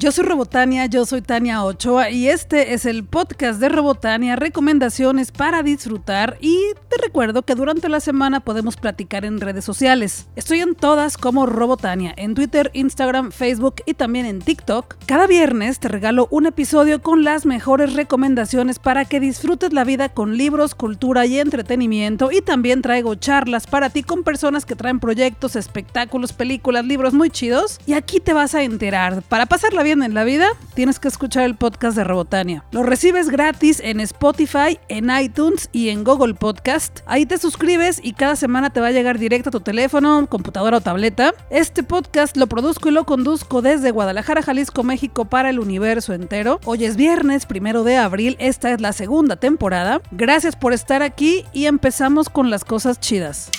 Yo soy Robotania, yo soy Tania Ochoa y este es el podcast de Robotania, recomendaciones para disfrutar y te recuerdo que durante la semana podemos platicar en redes sociales. Estoy en todas como Robotania, en Twitter, Instagram, Facebook y también en TikTok. Cada viernes te regalo un episodio con las mejores recomendaciones para que disfrutes la vida con libros, cultura y entretenimiento y también traigo charlas para ti con personas que traen proyectos, espectáculos, películas, libros muy chidos y aquí te vas a enterar. Para pasarla en la vida, tienes que escuchar el podcast de Robotania. Lo recibes gratis en Spotify, en iTunes y en Google Podcast. Ahí te suscribes y cada semana te va a llegar directo a tu teléfono, computadora o tableta. Este podcast lo produzco y lo conduzco desde Guadalajara, Jalisco, México para el universo entero. Hoy es viernes, primero de abril, esta es la segunda temporada. Gracias por estar aquí y empezamos con las cosas chidas.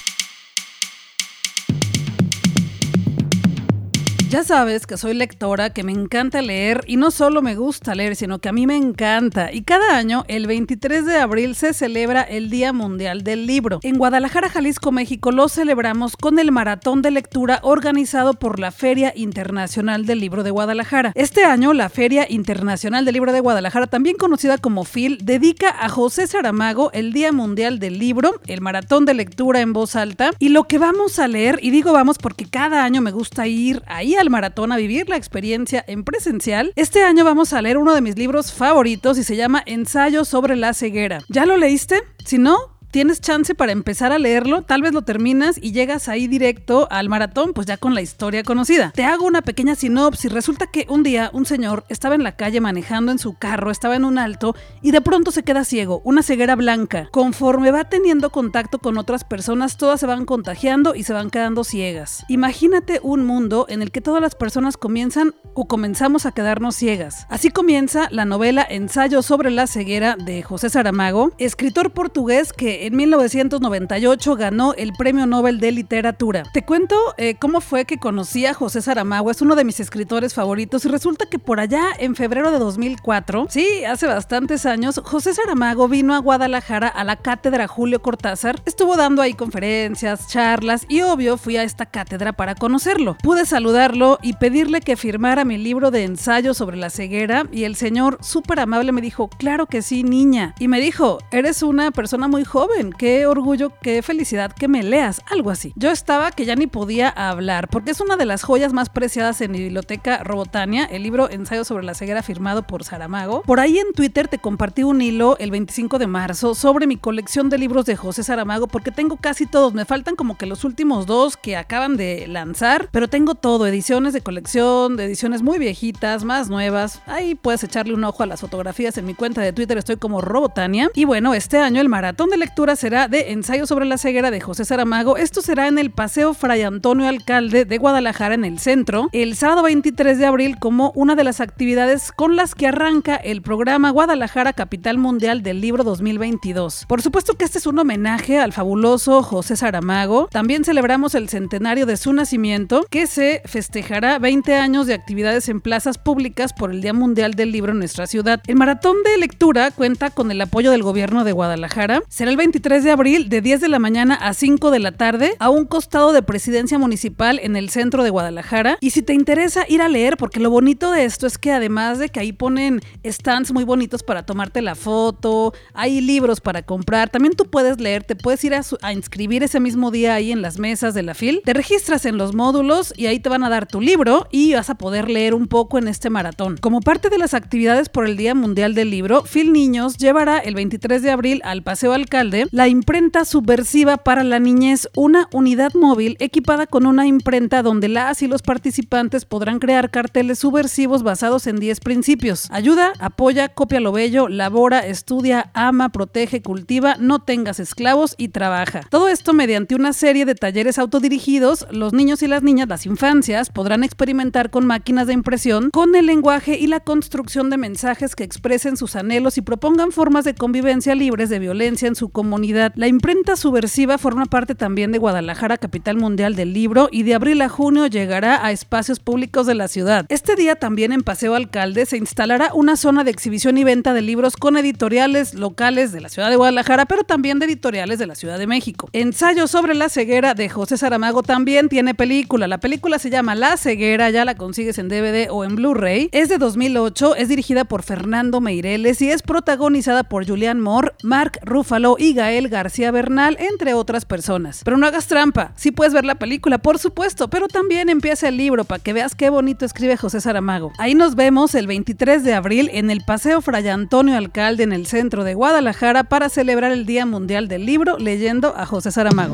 Ya sabes que soy lectora, que me encanta leer y no solo me gusta leer, sino que a mí me encanta. Y cada año, el 23 de abril, se celebra el Día Mundial del Libro. En Guadalajara, Jalisco, México, lo celebramos con el maratón de lectura organizado por la Feria Internacional del Libro de Guadalajara. Este año, la Feria Internacional del Libro de Guadalajara, también conocida como FIL, dedica a José Saramago el Día Mundial del Libro, el maratón de lectura en voz alta. Y lo que vamos a leer, y digo vamos porque cada año me gusta ir ahí al maratón a vivir la experiencia en presencial, este año vamos a leer uno de mis libros favoritos y se llama Ensayo sobre la ceguera. ¿Ya lo leíste? Si no, tienes chance para empezar a leerlo, tal vez lo terminas y llegas ahí directo al maratón, pues ya con la historia conocida. Te hago una pequeña sinopsis. Resulta que un día un señor estaba en la calle manejando en su carro, estaba en un alto y de pronto se queda ciego, una ceguera blanca. Conforme va teniendo contacto con otras personas, todas se van contagiando y se van quedando ciegas. Imagínate un mundo en el que todas las personas comienzan o comenzamos a quedarnos ciegas. Así comienza la novela Ensayo sobre la ceguera de José Saramago, escritor portugués que en 1998 ganó el Premio Nobel de Literatura. Te cuento eh, cómo fue que conocí a José Saramago, es uno de mis escritores favoritos y resulta que por allá en febrero de 2004, sí, hace bastantes años, José Saramago vino a Guadalajara a la cátedra Julio Cortázar, estuvo dando ahí conferencias, charlas y obvio fui a esta cátedra para conocerlo. Pude saludarlo y pedirle que firmara mi libro de ensayo sobre la ceguera y el señor súper amable me dijo, claro que sí, niña. Y me dijo, eres una persona muy joven qué orgullo, qué felicidad que me leas, algo así. Yo estaba que ya ni podía hablar, porque es una de las joyas más preciadas en mi biblioteca Robotania, el libro Ensayo sobre la ceguera firmado por Saramago. Por ahí en Twitter te compartí un hilo el 25 de marzo sobre mi colección de libros de José Saramago, porque tengo casi todos, me faltan como que los últimos dos que acaban de lanzar, pero tengo todo, ediciones de colección, de ediciones muy viejitas, más nuevas. Ahí puedes echarle un ojo a las fotografías en mi cuenta de Twitter, estoy como Robotania. Y bueno, este año el maratón de lectura será de Ensayo sobre la ceguera de José Saramago. Esto será en el Paseo Fray Antonio Alcalde de Guadalajara en el centro, el sábado 23 de abril como una de las actividades con las que arranca el programa Guadalajara Capital Mundial del Libro 2022. Por supuesto que este es un homenaje al fabuloso José Saramago. También celebramos el centenario de su nacimiento, que se festejará 20 años de actividades en plazas públicas por el Día Mundial del Libro en nuestra ciudad. El maratón de lectura cuenta con el apoyo del gobierno de Guadalajara. Será el 23 de abril de 10 de la mañana a 5 de la tarde a un costado de Presidencia Municipal en el centro de Guadalajara. Y si te interesa ir a leer, porque lo bonito de esto es que además de que ahí ponen stands muy bonitos para tomarte la foto, hay libros para comprar, también tú puedes leer, te puedes ir a, inscribir ese mismo día ahí en las mesas de la FIL, te registras en los módulos y ahí te van a dar tu libro y vas a poder leer un poco en este maratón. Como parte de las actividades por el Día Mundial del Libro, FIL Niños llevará el 23 de abril al Paseo Alcalde la imprenta subversiva para la niñez, una unidad móvil equipada con una imprenta donde las y los participantes podrán crear carteles subversivos basados en 10 principios. Ayuda, apoya, copia lo bello, labora, estudia, ama, protege, cultiva, no tengas esclavos y trabaja. Todo esto mediante una serie de talleres autodirigidos, los niños y las niñas, las infancias, podrán experimentar con máquinas de impresión, con el lenguaje y la construcción de mensajes que expresen sus anhelos y propongan formas de convivencia libres de violencia en su comunidad comunidad. La imprenta subversiva forma parte también de Guadalajara, capital mundial del libro, y de abril a junio llegará a espacios públicos de la ciudad. Este día también en Paseo Alcalde se instalará una zona de exhibición y venta de libros con editoriales locales de la ciudad de Guadalajara, pero también de editoriales de la Ciudad de México. Ensayo sobre la ceguera de José Saramago también tiene película. La película se llama La ceguera, ya la consigues en DVD o en Blu-ray. Es de 2008, es dirigida por Fernando Meireles y es protagonizada por Julian Moore, Mark Ruffalo y Gael García Bernal, entre otras personas. Pero no hagas trampa, sí puedes ver la película, por supuesto, pero también empieza el libro para que veas qué bonito escribe José Saramago. Ahí nos vemos el 23 de abril en el Paseo Fray Antonio Alcalde en el centro de Guadalajara para celebrar el Día Mundial del Libro leyendo a José Saramago.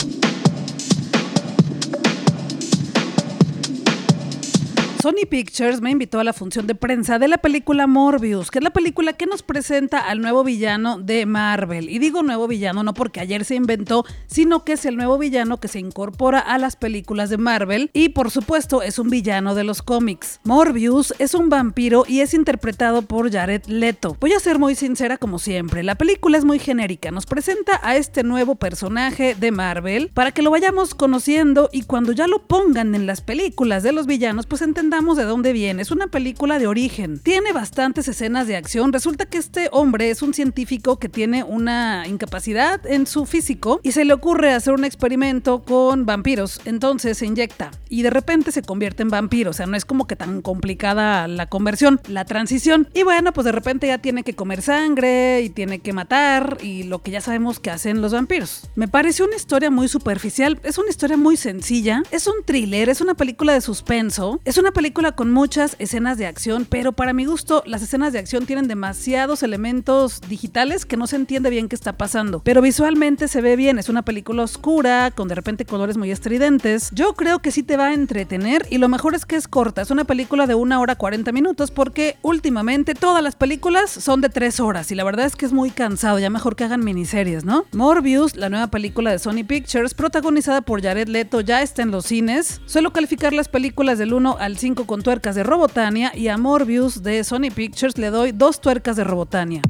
Sony Pictures me invitó a la función de prensa de la película Morbius, que es la película que nos presenta al nuevo villano de Marvel. Y digo nuevo villano no porque ayer se inventó, sino que es el nuevo villano que se incorpora a las películas de Marvel y por supuesto es un villano de los cómics. Morbius es un vampiro y es interpretado por Jared Leto. Voy a ser muy sincera como siempre, la película es muy genérica, nos presenta a este nuevo personaje de Marvel para que lo vayamos conociendo y cuando ya lo pongan en las películas de los villanos pues entendamos de dónde viene. Es una película de origen. Tiene bastantes escenas de acción. Resulta que este hombre es un científico que tiene una incapacidad en su físico y se le ocurre hacer un experimento con vampiros. Entonces se inyecta y de repente se convierte en vampiro. O sea, no es como que tan complicada la conversión, la transición. Y bueno, pues de repente ya tiene que comer sangre y tiene que matar y lo que ya sabemos que hacen los vampiros. Me pareció una historia muy superficial. Es una historia muy sencilla. Es un thriller, es una película de suspenso. Es una película película con muchas escenas de acción, pero para mi gusto las escenas de acción tienen demasiados elementos digitales que no se entiende bien qué está pasando. Pero visualmente se ve bien, es una película oscura, con de repente colores muy estridentes. Yo creo que sí te va a entretener y lo mejor es que es corta, es una película de una hora 40 minutos porque últimamente todas las películas son de tres horas y la verdad es que es muy cansado, ya mejor que hagan miniseries, ¿no? Morbius, la nueva película de Sony Pictures, protagonizada por Jared Leto, ya está en los cines. Suelo calificar las películas del 1 al 5 con tuercas de Robotania y a Morbius de Sony Pictures le doy dos tuercas de Robotania.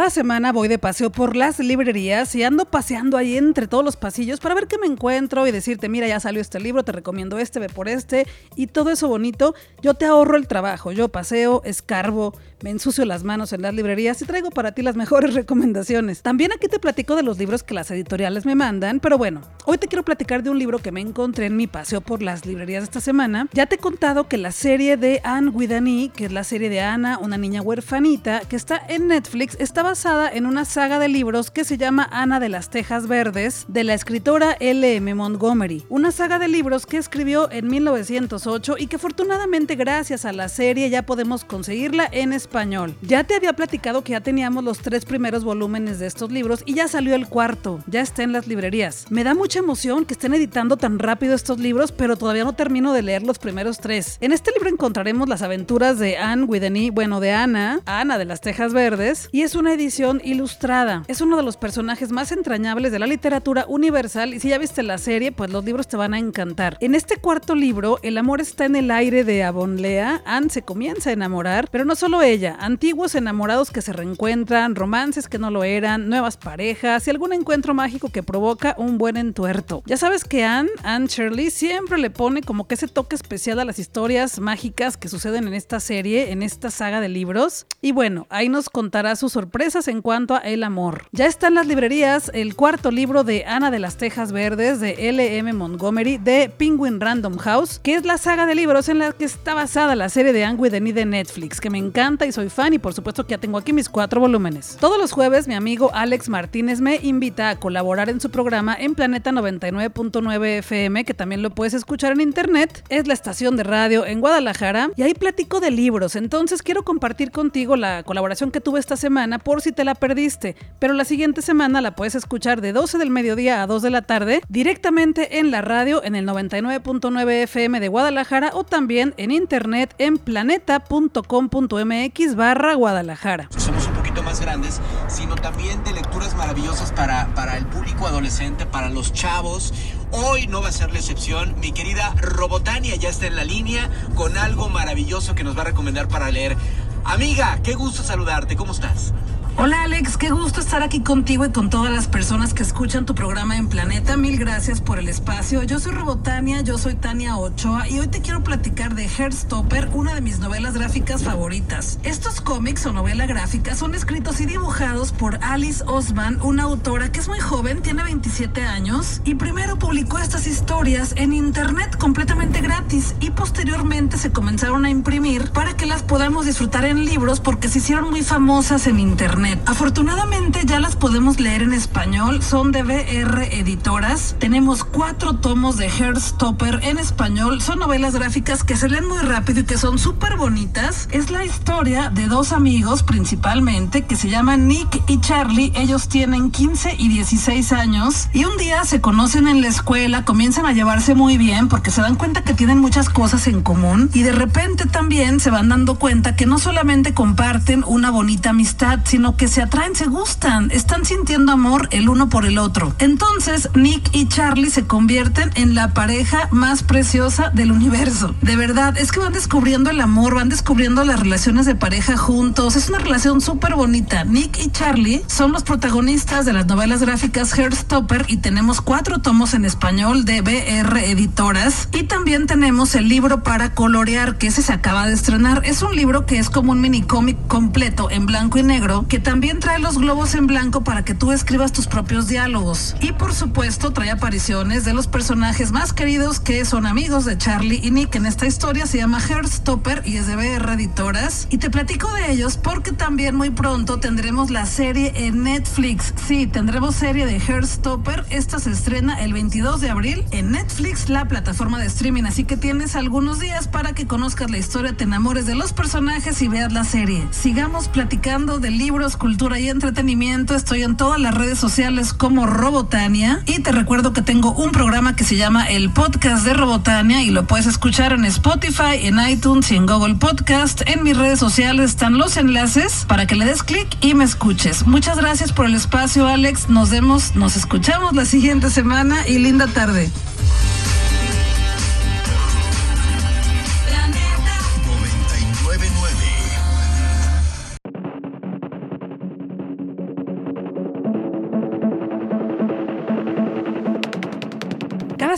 Cada semana voy de paseo por las librerías y ando paseando ahí entre todos los pasillos para ver qué me encuentro y decirte, mira, ya salió este libro, te recomiendo este, ve por este y todo eso bonito. Yo te ahorro el trabajo, yo paseo, escarbo, me ensucio las manos en las librerías y traigo para ti las mejores recomendaciones. También aquí te platico de los libros que las editoriales me mandan, pero bueno, hoy te quiero platicar de un libro que me encontré en mi paseo por las librerías esta semana. Ya te he contado que la serie de Anne Widani, que es la serie de Ana, una niña huerfanita, que está en Netflix, está basada en una saga de libros que se llama Ana de las Tejas Verdes, de la escritora L.M. Montgomery. Una saga de libros que escribió en 1908 y que afortunadamente gracias a la serie ya podemos conseguirla en español. Ya te había platicado que ya teníamos los tres primeros volúmenes de estos libros y ya salió el cuarto, ya está en las librerías. Me da mucha emoción que estén editando tan rápido estos libros, pero todavía no termino de leer los primeros tres. En este libro encontraremos las aventuras de Anne Wideny, bueno, de Ana, Ana de las Tejas Verdes, y es una edición ilustrada. Es uno de los personajes más entrañables de la literatura universal y si ya viste la serie, pues los libros te van a encantar. En este cuarto libro, el amor está en el aire de Avonlea. Anne se comienza a enamorar, pero no solo ella, antiguos enamorados que se reencuentran, romances que no lo eran, nuevas parejas y algún encuentro mágico que provoca un buen entuerto. Ya sabes que Anne, Anne Shirley, siempre le pone como que ese toque especial a las historias mágicas que suceden en esta serie, en esta saga de libros. Y bueno, ahí nos contará sus en cuanto a el amor. Ya está en las librerías el cuarto libro de Ana de las Tejas Verdes de L.M. Montgomery de Penguin Random House, que es la saga de libros en la que está basada la serie de Denis de Netflix, que me encanta y soy fan y por supuesto que ya tengo aquí mis cuatro volúmenes. Todos los jueves mi amigo Alex Martínez me invita a colaborar en su programa en Planeta 99.9 FM, que también lo puedes escuchar en internet. Es la estación de radio en Guadalajara y ahí platico de libros. Entonces quiero compartir contigo la colaboración que tuve esta semana por si te la perdiste. Pero la siguiente semana la puedes escuchar de 12 del mediodía a 2 de la tarde directamente en la radio en el 99.9 FM de Guadalajara o también en internet en planeta.com.mx barra Guadalajara. Somos un poquito más grandes, sino también de lecturas maravillosas para, para el público adolescente, para los chavos. Hoy no va a ser la excepción. Mi querida Robotania ya está en la línea con algo maravilloso que nos va a recomendar para leer. Amiga, qué gusto saludarte. ¿Cómo estás? Hola Alex, qué gusto estar aquí contigo y con todas las personas que escuchan tu programa en Planeta. Mil gracias por el espacio. Yo soy Robotania, yo soy Tania Ochoa y hoy te quiero platicar de Heartstopper, una de mis novelas gráficas favoritas. Estos cómics o novela gráfica son escritos y dibujados por Alice Osman, una autora que es muy joven, tiene 27 años y primero publicó estas historias en internet completamente gratis y posteriormente se comenzaron a imprimir para que las podamos disfrutar en libros porque se hicieron muy famosas en internet. Afortunadamente ya las podemos leer en español, son de BR Editoras. Tenemos cuatro tomos de Heartstopper en español, son novelas gráficas que se leen muy rápido y que son súper bonitas. Es la historia de dos amigos principalmente que se llaman Nick y Charlie. Ellos tienen 15 y 16 años y un día se conocen en la escuela, comienzan a llevarse muy bien porque se dan cuenta que tienen muchas cosas en común y de repente también se van dando cuenta que no solamente comparten una bonita amistad, sino que se atraen, se gustan, están sintiendo amor el uno por el otro. Entonces Nick y Charlie se convierten en la pareja más preciosa del universo. De verdad, es que van descubriendo el amor, van descubriendo las relaciones de pareja juntos. Es una relación súper bonita. Nick y Charlie son los protagonistas de las novelas gráficas Heartstopper y tenemos cuatro tomos en español de BR Editoras. Y también tenemos el libro para colorear, que ese se acaba de estrenar. Es un libro que es como un mini cómic completo en blanco y negro que también trae los globos en blanco para que tú escribas tus propios diálogos. Y por supuesto trae apariciones de los personajes más queridos que son amigos de Charlie y Nick. En esta historia se llama Heartstopper y es de BR Editoras. Y te platico de ellos porque también muy pronto tendremos la serie en Netflix. Sí, tendremos serie de Heartstopper. Esta se estrena el 22 de abril en Netflix, la plataforma de streaming. Así que tienes algunos días para que conozcas la historia, te enamores de los personajes y veas la serie. Sigamos platicando de libros cultura y entretenimiento. Estoy en todas las redes sociales como Robotania y te recuerdo que tengo un programa que se llama El Podcast de Robotania y lo puedes escuchar en Spotify, en iTunes y en Google Podcast. En mis redes sociales están los enlaces para que le des clic y me escuches. Muchas gracias por el espacio, Alex. Nos vemos, nos escuchamos la siguiente semana y linda tarde.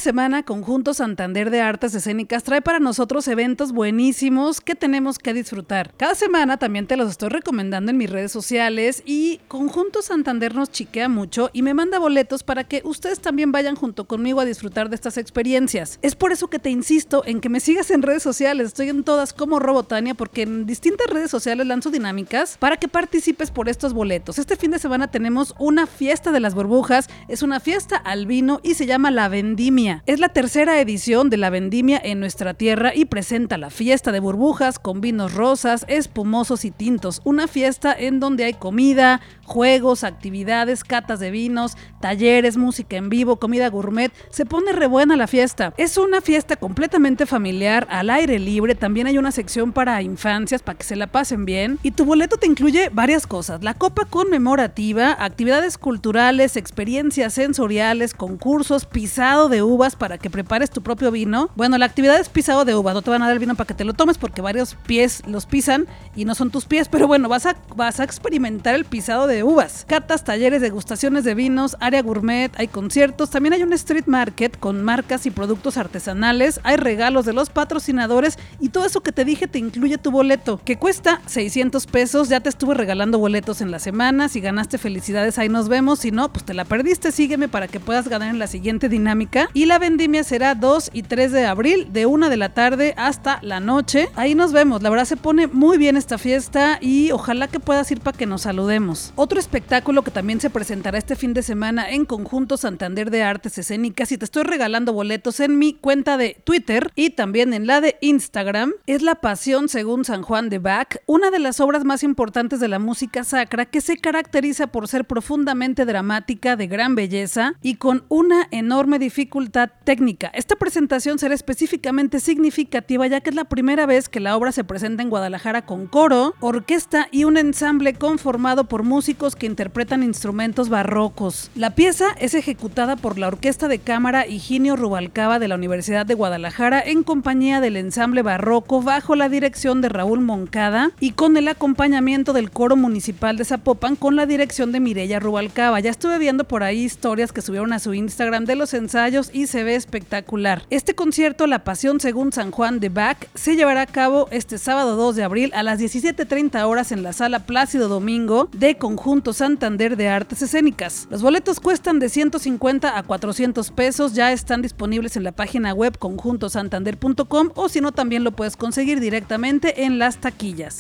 Semana, Conjunto Santander de Artes Escénicas trae para nosotros eventos buenísimos que tenemos que disfrutar. Cada semana también te los estoy recomendando en mis redes sociales y Conjunto Santander nos chiquea mucho y me manda boletos para que ustedes también vayan junto conmigo a disfrutar de estas experiencias. Es por eso que te insisto en que me sigas en redes sociales. Estoy en todas como Robotania porque en distintas redes sociales lanzo dinámicas para que participes por estos boletos. Este fin de semana tenemos una fiesta de las burbujas, es una fiesta al vino y se llama La Vendimia es la tercera edición de la vendimia en nuestra tierra y presenta la fiesta de burbujas con vinos rosas, espumosos y tintos. Una fiesta en donde hay comida, juegos, actividades, catas de vinos, talleres, música en vivo, comida gourmet. Se pone re buena la fiesta. Es una fiesta completamente familiar, al aire libre. También hay una sección para infancias para que se la pasen bien. Y tu boleto te incluye varias cosas: la copa conmemorativa, actividades culturales, experiencias sensoriales, concursos, pisado de para que prepares tu propio vino. Bueno, la actividad es pisado de uvas. No te van a dar el vino para que te lo tomes porque varios pies los pisan y no son tus pies. Pero bueno, vas a, vas a experimentar el pisado de uvas. Catas, talleres, degustaciones de vinos, área gourmet, hay conciertos. También hay un street market con marcas y productos artesanales. Hay regalos de los patrocinadores y todo eso que te dije te incluye tu boleto, que cuesta 600 pesos. Ya te estuve regalando boletos en la semana. Si ganaste felicidades, ahí nos vemos. Si no, pues te la perdiste. Sígueme para que puedas ganar en la siguiente dinámica. Y vendimia será 2 y 3 de abril, de 1 de la tarde hasta la noche. Ahí nos vemos. La verdad se pone muy bien esta fiesta y ojalá que puedas ir para que nos saludemos. Otro espectáculo que también se presentará este fin de semana en Conjunto Santander de Artes Escénicas y te estoy regalando boletos en mi cuenta de Twitter y también en la de Instagram. Es La Pasión según San Juan de Bach, una de las obras más importantes de la música sacra que se caracteriza por ser profundamente dramática, de gran belleza y con una enorme dificultad técnica. Esta presentación será específicamente significativa ya que es la primera vez que la obra se presenta en Guadalajara con coro, orquesta y un ensamble conformado por músicos que interpretan instrumentos barrocos. La pieza es ejecutada por la Orquesta de Cámara Higinio Rubalcaba de la Universidad de Guadalajara en compañía del ensamble barroco bajo la dirección de Raúl Moncada y con el acompañamiento del coro municipal de Zapopan con la dirección de Mireya Rubalcaba. Ya estuve viendo por ahí historias que subieron a su Instagram de los ensayos y se ve espectacular. Este concierto, La Pasión según San Juan de Bach, se llevará a cabo este sábado 2 de abril a las 17.30 horas en la sala Plácido Domingo de Conjunto Santander de Artes Escénicas. Los boletos cuestan de 150 a 400 pesos, ya están disponibles en la página web conjuntosantander.com o si no también lo puedes conseguir directamente en las taquillas.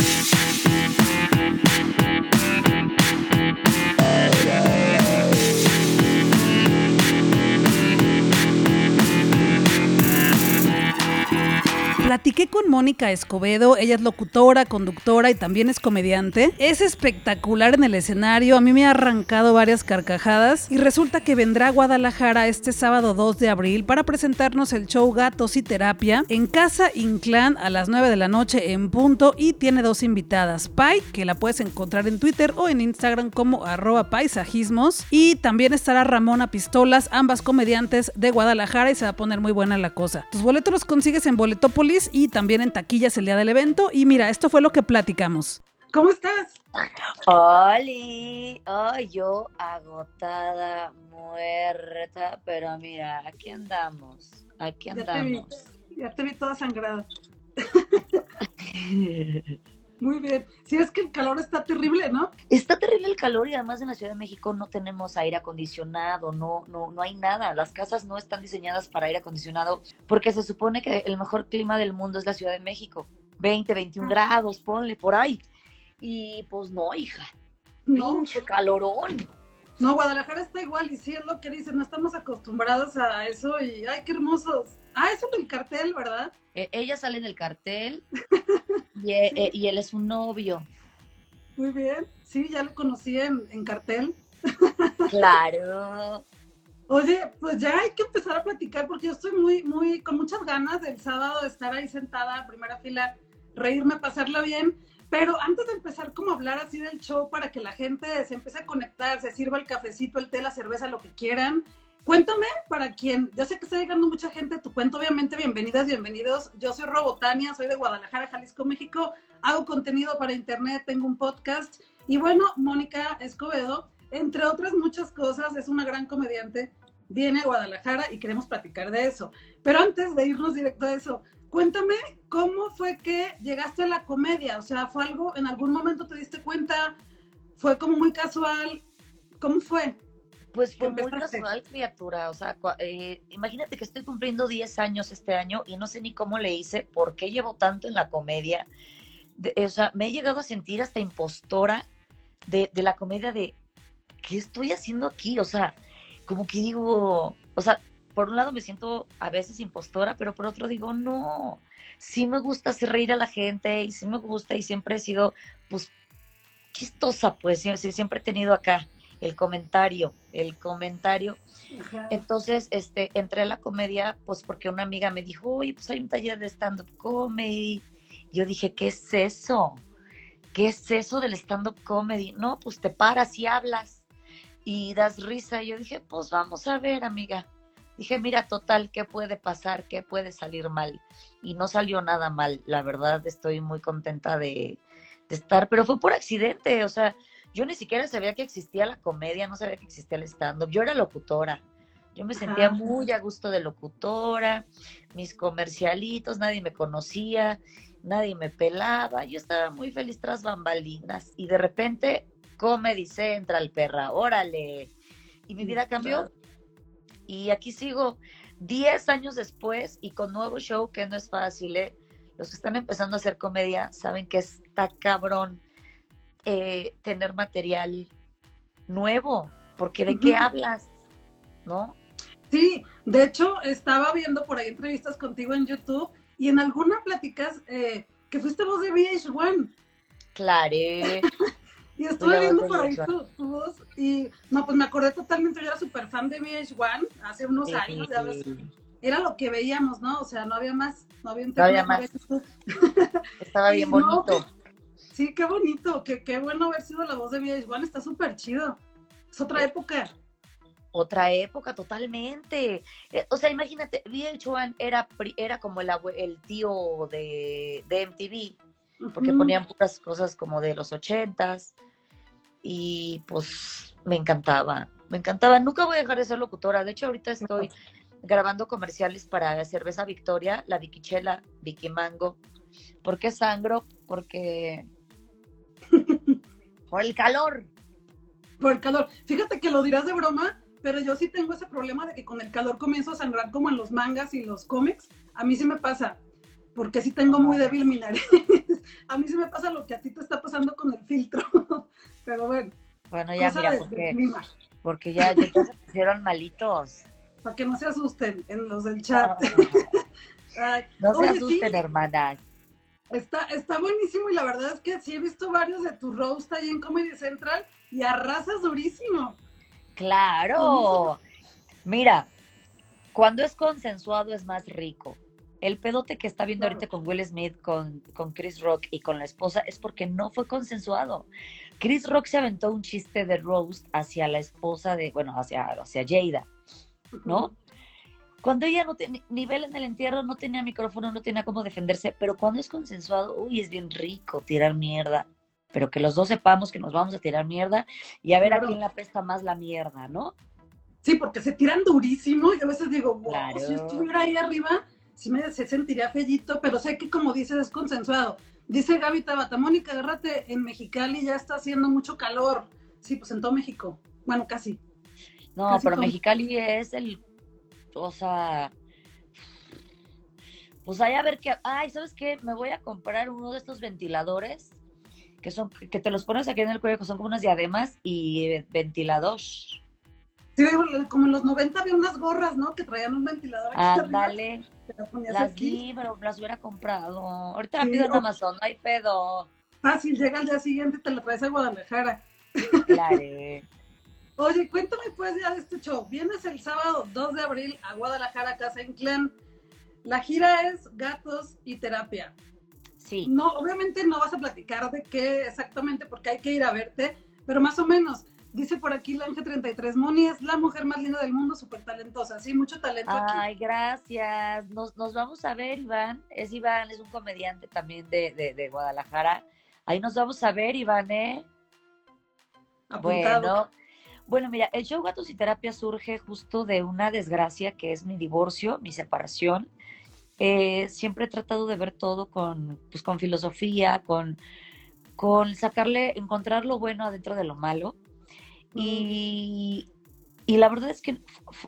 Platiqué con Mónica Escobedo, ella es locutora, conductora y también es comediante. Es espectacular en el escenario, a mí me ha arrancado varias carcajadas y resulta que vendrá a Guadalajara este sábado 2 de abril para presentarnos el show Gatos y Terapia en Casa Inclán a las 9 de la noche en punto y tiene dos invitadas, Pai, que la puedes encontrar en Twitter o en Instagram como arroba paisajismos y también estará Ramona Pistolas, ambas comediantes de Guadalajara y se va a poner muy buena la cosa. Tus boletos los consigues en Boletopolis y también en taquillas el día del evento. Y mira, esto fue lo que platicamos. ¿Cómo estás? Oli, oh, yo agotada, muerta, pero mira, aquí andamos, aquí andamos. Ya te vi, toda sangrada. Muy bien. Si es que el calor está terrible, ¿no? Está terrible el calor y además en la Ciudad de México no tenemos aire acondicionado, no, no, no hay nada. Las casas no están diseñadas para aire acondicionado porque se supone que el mejor clima del mundo es la Ciudad de México. 20, 21 ah. grados, ponle por ahí. Y pues no, hija. No. Pinche calorón. No, Guadalajara está igual y sí es lo que dicen, no estamos acostumbrados a eso y ay, qué hermosos. Ah, eso es el cartel, ¿verdad? E, ella sale en el cartel e, e, y, él es un novio. Muy bien, sí, ya lo conocí en, cartel. Claro. Oye, pues ya hay que empezar a platicar porque yo estoy muy, muy, con muchas ganas del sábado de estar ahí sentada en primera fila, reírme, pasarla bien. Pero antes de empezar como a hablar así del show para que la gente se empiece a conectar, se sirva el cafecito, el té, la cerveza, lo que quieran, Cuéntame, para quien, yo sé que está llegando mucha gente tu cuento, obviamente, bienvenidas, bienvenidos. Yo soy Robotania, soy de Guadalajara, Jalisco, México, hago contenido para internet, tengo un podcast. Y bueno, Mónica Escobedo, entre otras muchas cosas, es una gran comediante, viene a Guadalajara y queremos platicar de eso. Pero antes de irnos directo a eso, cuéntame cómo fue que llegaste a la comedia, o sea, fue algo, en algún momento te diste cuenta, fue como muy casual, ¿cómo fue? Pues fue muy casual, criatura. O sea, eh, imagínate que estoy cumpliendo 10 años este año y no sé ni cómo le hice, por qué llevo tanto en la comedia. o sea, me he llegado a sentir hasta impostora de, de, la comedia de, ¿qué estoy haciendo aquí? O sea, como que digo, o sea, por un lado me siento a veces impostora, pero por otro digo, no, sí me gusta hacer reír a la gente y sí me gusta y siempre he sido, pues, chistosa, pues, siempre he tenido acá el comentario, el comentario. Entonces, este, entré a la comedia, pues porque una amiga me dijo, oye, pues hay un taller de stand-up comedy. Yo dije, ¿qué es eso? ¿Qué es eso del stand-up comedy? No, pues te paras y hablas y das risa. Y yo dije, pues vamos a ver, amiga. Dije, mira, total, ¿qué puede pasar? ¿Qué puede salir mal? Y no salió nada mal. La verdad, estoy muy contenta de, de estar, pero fue por accidente. O sea, yo ni siquiera sabía que existía la comedia, no sabía que existía el stand-up. Yo era locutora. Yo me sentía muy a gusto de locutora, mis comercialitos, nadie me conocía, nadie me pelaba. Yo estaba muy feliz tras bambalinas y de repente, Comedy Central, perra, órale. Y mi vida cambió. Y aquí sigo 10 años después y con nuevo show que no es fácil, ¿eh? Los que están empezando a hacer comedia saben que está cabrón eh, tener material nuevo, porque de qué hablas, ¿no? Sí, de hecho estaba viendo por ahí entrevistas contigo en YouTube y en alguna platicas eh, que fuiste voz de VH1. Claro. Y estuve viendo por ahí tu, voz y no, pues me acordé totalmente, yo era súper fan de VH1 hace unos años, ya ves, era lo que veíamos, ¿no? O sea, no había más, no había no más. Estaba bien bonito. Sí, qué bonito, qué, qué bueno haber sido la voz de VH1, está súper chido. Es otra época. Otra época, totalmente. Eh, o sea, imagínate, VH1 era, era como el, el tío de, de MTV, porque ponían puras cosas como de los ochentas, y pues me encantaba, me encantaba. Nunca voy a dejar de ser locutora. De hecho, ahorita estoy grabando comerciales para Cerveza Victoria, la Viquichela, Vicky Mango. ¿Por qué sangro? Porque por el calor. Por el calor. Fíjate que lo dirás de broma, pero yo sí tengo ese problema de que con el calor comienzo a sangrar como en los mangas y los cómics. A mí sí me pasa, porque sí tengo muy débil mi nariz. a mí sí me pasa lo que a ti te está pasando con el filtro. pero bueno. Bueno, ya mira, porque, porque ya, ya se pusieron malitos para que no se asusten en los del chat. no se asusten, hermanas. Está, está buenísimo y la verdad es que sí he visto varios de tu roast ahí en Comedy Central y arrasas durísimo. Claro. Mira, cuando es consensuado es más rico. El pedote que está viendo ahorita con Will Smith, con, con Chris Rock y con la esposa es porque no fue consensuado. Chris Rock se aventó un chiste de roast hacia la esposa de, bueno, hacia, hacia Jada. ¿no? Cuando ella no tenía nivel en el entierro, no tenía micrófono, no tenía cómo defenderse, pero cuando es consensuado, uy, es bien rico tirar mierda, pero que los dos sepamos que nos vamos a tirar mierda y a ver a quién la pesta más la mierda, ¿no? Sí, porque se tiran durísimo y a veces digo, wow, si estuviera ahí arriba, sí me se sentiría fellito, pero sé que como dices es consensuado. Dice Gaby Tabata, Mónica, agárrate, en Mexicali ya está haciendo mucho calor. Sí, pues en todo México. Bueno, casi. No, pero Mexicali es el, o sea, pues ahí a ver qué, ay, ¿sabes qué? Me voy a comprar uno de estos ventiladores que son, que te los pones aquí en el cuello, que son como unas diademas y ventiladores. Sí, como en los 90 había unas gorras, ¿no? Que traían un ventilador. Ándale. Las vi, pero las hubiera comprado. Ahorita la pido en Amazon, no hay pedo. Fácil, llega al día siguiente y te la traes a Guadalajara. Claro. Oye, cuéntame pues ya de este show. Vienes el sábado 2 de abril a Guadalajara, Casa Inclán. La gira es Gatos y Terapia. Sí. No, obviamente no vas a platicar de qué exactamente porque hay que ir a verte, pero más o menos. Dice por aquí la 33, Moni es la mujer más linda del mundo, súper talentosa, sí, mucho talento aquí. Ay, gracias. Nos, vamos a ver, Iván. Es Iván, es un comediante también de, de Guadalajara. Ahí nos vamos a ver, Iván, ¿eh? Apuntado. Bueno, bueno, mira, el show Gatos y Terapia surge justo de una desgracia que es mi divorcio, mi separación. Eh, siempre he tratado de ver todo con, pues, con filosofía, con, con sacarle, encontrar lo bueno adentro de lo malo. Y, y la verdad es que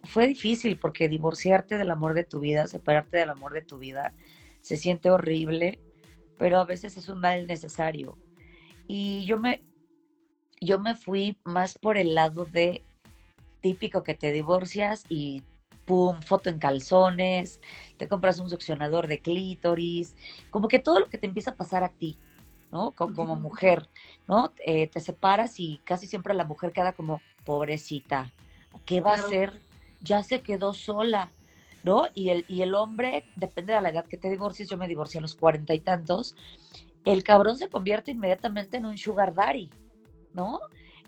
fue difícil porque divorciarte del amor de tu vida, separarte del amor de tu vida, se siente horrible, pero a veces es un mal necesario. Y yo me, yo me fui más por el lado de típico que te divorcias y pum, foto en calzones, te compras un succionador de clítoris, como que todo lo que te empieza a pasar a ti, ¿no? Como, mujer, ¿no? Eh, te separas y casi siempre la mujer queda como, pobrecita, ¿qué va a hacer? Ya se quedó sola, ¿no? Y el, y el hombre, depende de la edad que te divorcies, yo me divorcié a los cuarenta y tantos, el cabrón se convierte inmediatamente en un sugar daddy, ¿no?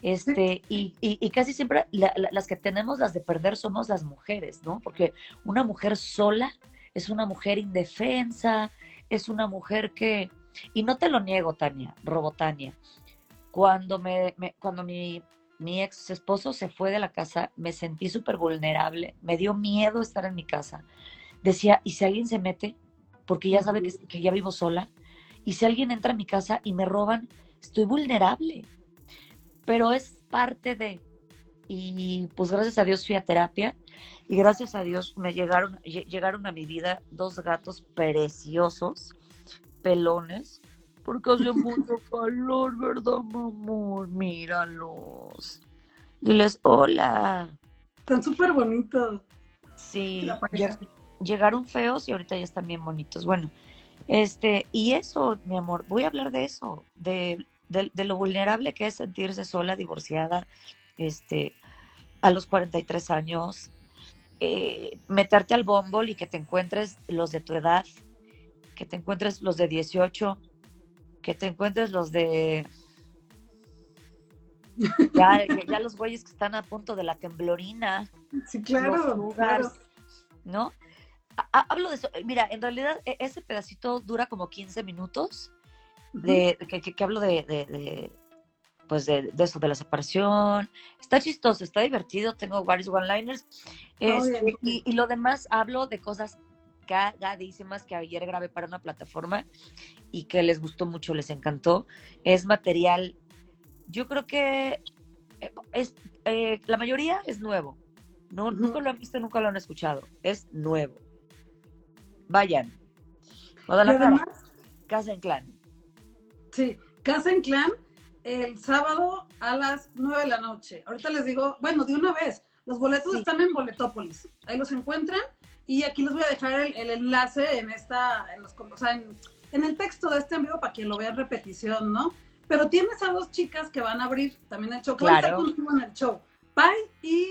Este, y, y, casi siempre las que tenemos las de perder somos las mujeres, ¿no? Porque una mujer sola es una mujer indefensa, es una mujer que, y no te lo niego, Tania, Robotania, cuando, me, cuando mi, mi ex esposo se fue de la casa, me sentí súper vulnerable, me dio miedo estar en mi casa. Decía, ¿y si alguien se mete? Porque ya sabe que, que ya vivo sola. Y si alguien entra a mi casa y me roban, estoy vulnerable pero es parte de, y pues gracias a Dios fui a terapia y gracias a Dios me llegaron, llegaron a mi vida dos gatos preciosos, pelones, porque hace mucho calor, ¿verdad, amor? Míralos. Diles, hola. Están súper bonitos. Sí, llegaron feos y ahorita ya están bien bonitos. Bueno, este, y eso, mi amor, voy a hablar de eso, de de, lo vulnerable que es sentirse sola, divorciada, este, a los 43 años, eh, meterte al bombol y que te encuentres los de tu edad, que te encuentres los de 18, que te encuentres los de... Ya, los güeyes que están a punto de la temblorina. Sí, claro. ¿No? hablo de eso. Mira, en realidad e, ese pedacito dura como 15 minutos de, que, hablo de, pues de, eso, de la separación. Está chistoso, está divertido, tengo varios one-liners. Este, y, lo demás hablo de cosas cagadísimas que ayer grabé para una plataforma y que les gustó mucho, les encantó. Es material, yo creo que eh, es, eh, la mayoría es nuevo. No, Nunca lo han visto, nunca lo han escuchado. Es nuevo. Vayan. Guadalajara. Casa en Clan. Sí, Casa en Clan el sábado a las 9 de la noche. Ahorita les digo, bueno, de una vez, los boletos están en Boletópolis. Ahí los encuentran y aquí les voy a dejar el, enlace en esta, en los, o sea, en, el texto de este en vivo para que lo vean repetición, ¿no? Pero tienes a dos chicas que van a abrir también el show. Claro. en el show. Pai y...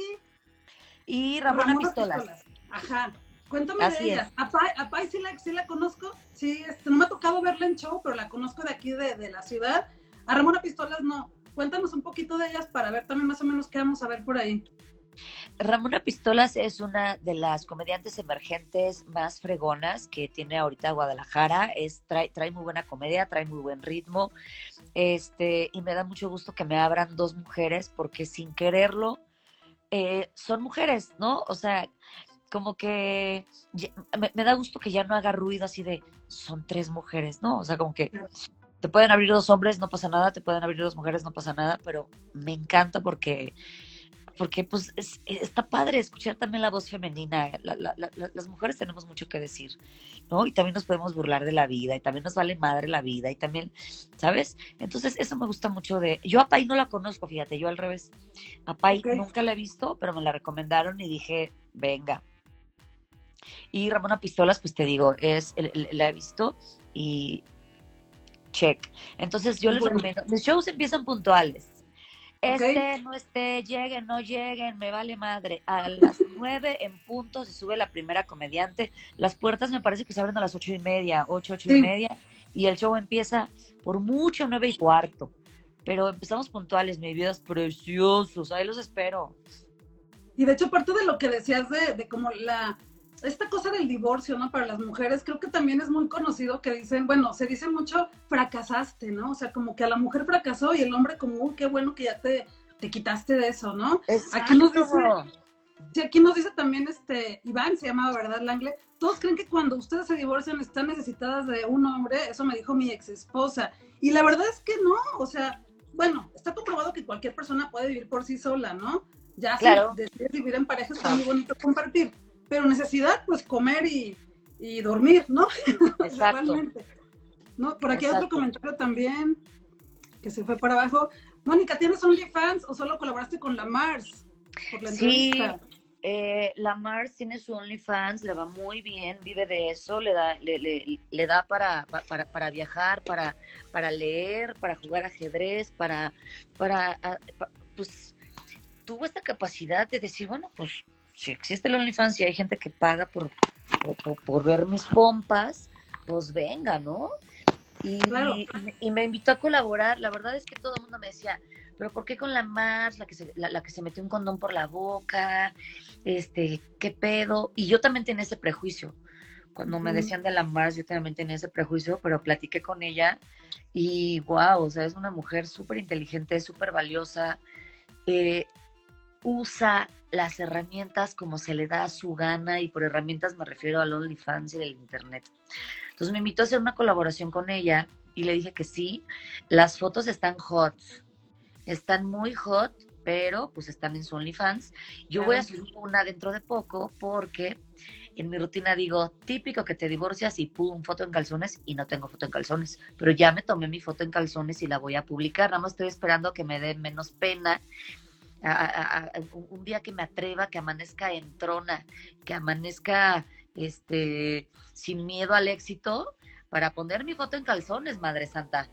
Y Ramona, Pistolas. Ajá. Cuéntame de ella. A Pai, sí, la, sí la conozco. Sí, este, no me ha tocado verla en show, pero la conozco de aquí, de, de la ciudad. A Ramona Pistolas no. Cuéntanos un poquito de ellas para ver también más o menos qué vamos a ver por ahí. Ramona Pistolas es una de las comediantes emergentes más fregonas que tiene ahorita Guadalajara. Es, trae, trae muy buena comedia, trae muy buen ritmo. Este, y me da mucho gusto que me abran dos mujeres, porque sin quererlo, eh, son mujeres, ¿no? O sea, como que me, da gusto que ya no haga ruido así de son tres mujeres, ¿no? O sea, como que te pueden abrir dos hombres, no pasa nada, te pueden abrir dos mujeres, no pasa nada, pero me encanta porque porque pues está padre escuchar también la voz femenina. las mujeres tenemos mucho que decir, ¿no? Y también nos podemos burlar de la vida y también nos vale madre la vida y también, ¿sabes? Entonces eso me gusta mucho de... Yo a Pai no la conozco, fíjate, yo al revés. A Pai nunca la he visto, pero me la recomendaron y dije, venga. Y Ramona Pistolas, pues te digo, es la he visto y check. Entonces yo les recomiendo, los shows empiezan puntuales este, no esté, lleguen, no lleguen, me vale madre. A las nueve en punto se sube la primera comediante. Las puertas me parece que se abren a las ocho y media, ocho, ocho y media, y el show empieza por mucho nueve y cuarto. Pero empezamos puntuales, mi vida es preciosos, ahí los espero. Y de hecho, parte de lo que decías de, de como la esta cosa del divorcio, ¿no? Para las mujeres, creo que también es muy conocido que dicen, bueno, se dice mucho, fracasaste, ¿no? O sea, como que a la mujer fracasó y el hombre como, uy, qué bueno que ya te, te quitaste de eso, ¿no? Aquí nos dice, sí, aquí nos dice también este, Iván, se llamaba, ¿verdad, Langle? Todos creen que cuando ustedes se divorcian están necesitadas de un hombre, eso me dijo mi ex esposa. Y la verdad es que no, o sea, bueno, está comprobado que cualquier persona puede vivir por sí sola, ¿no? Ya claro. si decides vivir en pareja está muy bonito compartir pero necesidad, pues comer y, dormir, ¿no? Exacto. ¿No? Por aquí hay otro comentario también que se fue para abajo. Mónica, ¿tienes OnlyFans o solo colaboraste con la Mars? sí, eh, la Mars tiene su OnlyFans, le va muy bien, vive de eso, le da, le, da para, para, para, viajar, para, para leer, para jugar ajedrez, para, para, ah, pues tuvo esta capacidad de decir, bueno, pues si existe la OnlyFans y hay gente que paga por, por, ver mis pompas, pues venga, ¿no? Y, y, me invitó a colaborar. La verdad es que todo el mundo me decía, pero ¿por qué con la Mars, la que se, la, que se metió un condón por la boca? Este, ¿qué pedo? Y yo también tenía ese prejuicio. Cuando me decían de la Mars, yo también tenía ese prejuicio, pero platiqué con ella y wow, o sea, es una mujer súper inteligente, súper valiosa. Eh, usa las herramientas como se le da a su gana y por herramientas me refiero al OnlyFans y del Internet. Entonces me invitó a hacer una colaboración con ella y le dije que sí. Las fotos están hot, están muy hot, pero pues están en su OnlyFans. Yo voy a subir una dentro de poco porque en mi rutina digo, típico que te divorcias y pum, foto en calzones y no tengo foto en calzones, pero ya me tomé mi foto en calzones y la voy a publicar, nada más estoy esperando que me dé menos pena un día que me atreva, que amanezca en trona, que amanezca este, sin miedo al éxito, para poner mi foto en calzones, Madre Santa.